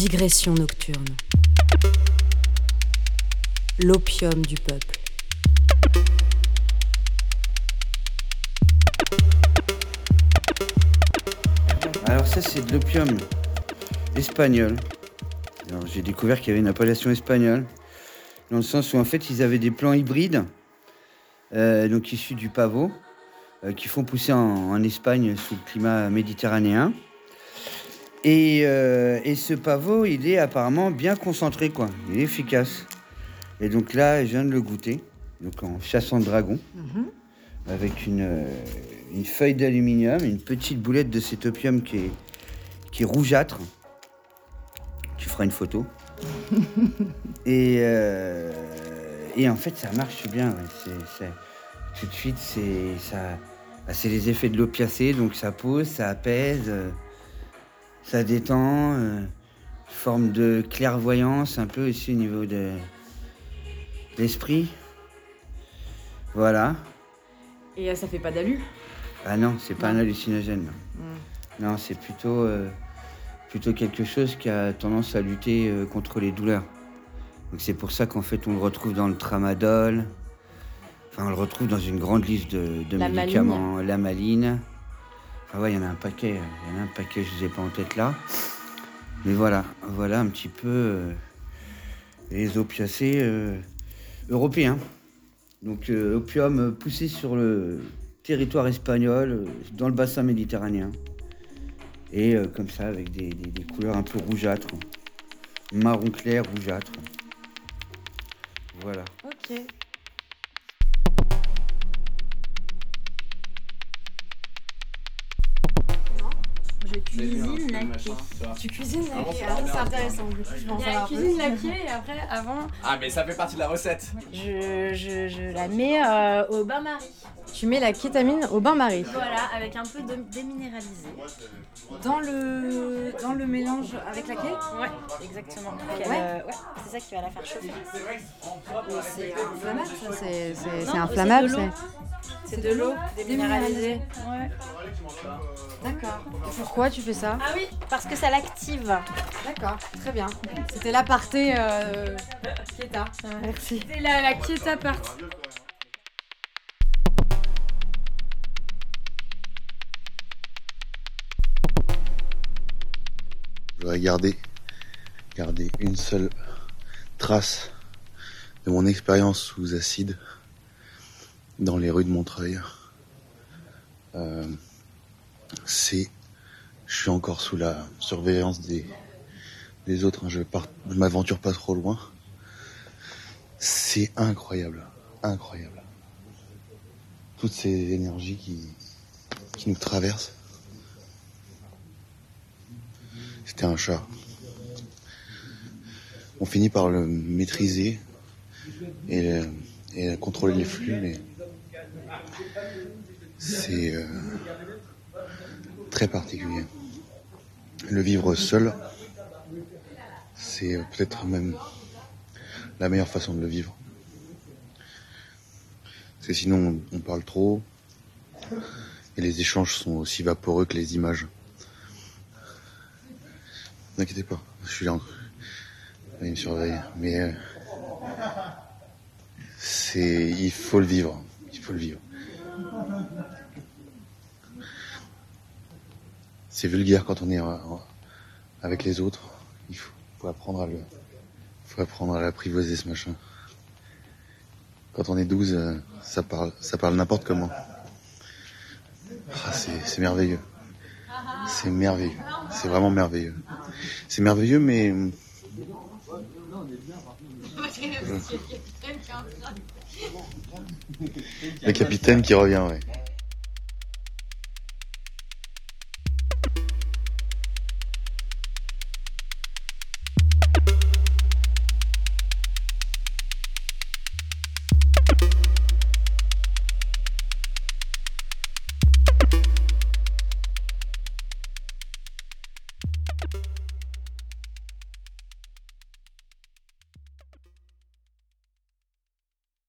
Digression nocturne. L'opium du peuple. Alors ça c'est de l'opium espagnol. J'ai découvert qu'il y avait une appellation espagnole, dans le sens où en fait ils avaient des plants hybrides, euh, donc issus du pavot, euh, qui font pousser en Espagne sous le climat méditerranéen. Et, euh, et ce pavot, il est apparemment bien concentré, quoi. Il est efficace. Et donc là, je viens de le goûter, donc en chassant le dragon, avec une, euh, une feuille d'aluminium, une petite boulette de cet opium qui est, qui est rougeâtre. Tu feras une photo. et, euh, et en fait, ça marche bien. ouais. C'est- c'est- tout de suite, c'est ça, bah, c'est les effets de l'opiacé, donc ça pose, ça apaise, ça détend, euh, forme de clairvoyance un peu ici au niveau de l'esprit. Voilà. Et ça fait pas d'alu Ah non, c'est pas un hallucinogène. Non, Non, c'est plutôt, euh, plutôt quelque chose qui a tendance à lutter euh, contre les douleurs. Donc c'est pour ça qu'en fait on le retrouve dans le tramadol. Enfin, on le retrouve dans une grande liste de, de La médicaments. La maline. Enfin ouais, il y en a un paquet. Il y en a un paquet, je ne les ai pas en tête là. Mais voilà, voilà un petit peu euh, les opiacés euh, européens. Donc euh, opium poussé sur le territoire espagnol, dans le bassin méditerranéen. Et comme ça, avec des, des- des couleurs un peu rougeâtres. Marron clair, rougeâtre. Voilà. Ok. Cuisine laquée. Tu cuisines laquée, c'est ah, c'est intéressant. Il y a la cuisine laquée et après, avant, Ah, mais ça fait partie de la recette. je, je, je la mets euh, au bain-marie. Tu mets la kétamine au bain-marie. Voilà, avec un peu de déminéralisé. Dans le, dans le mélange avec la quai Ouais, exactement. ouais ouais, c'est ça qui va la faire chauffer. C'est inflammable, ça C'est inflammable, c'est de l'eau. c'est. C'est de l'eau déminéralisée. Ouais. D'accord. Et pourquoi tu fais ça Ah oui, parce que ça l'active. D'accord, très bien. C'était l'aparté euh, Keta. Merci. C'est la, la Kieta partie. Je voudrais garder, garder une seule trace de mon expérience sous acide dans les rues de Montreuil. Euh, c'est, je suis encore sous la surveillance des, des autres. hein. Je je m'aventure pas trop loin. C'est incroyable, incroyable. Toutes ces énergies qui, nous traversent. C'était un chat. On finit par le maîtriser et contrôler les flux, mais c'est euh, très particulier. Le vivre seul, c'est peut-être même la meilleure façon de le vivre. Parce que sinon, on, on parle trop et les échanges sont aussi vaporeux que les images. N'inquiétez pas, je suis là. Il me surveille. Mais euh, c'est, il faut le vivre. Il faut le vivre. C'est vulgaire quand on est euh, avec les autres. Il faut, faut apprendre à le, faut apprendre à l'apprivoiser ce machin. Quand on est 12, euh, ça parle, ça parle n'importe comment. Ah, c'est, c'est merveilleux. C'est merveilleux. C'est vraiment merveilleux. C'est merveilleux, mais. Le capitaine qui revient, ouais.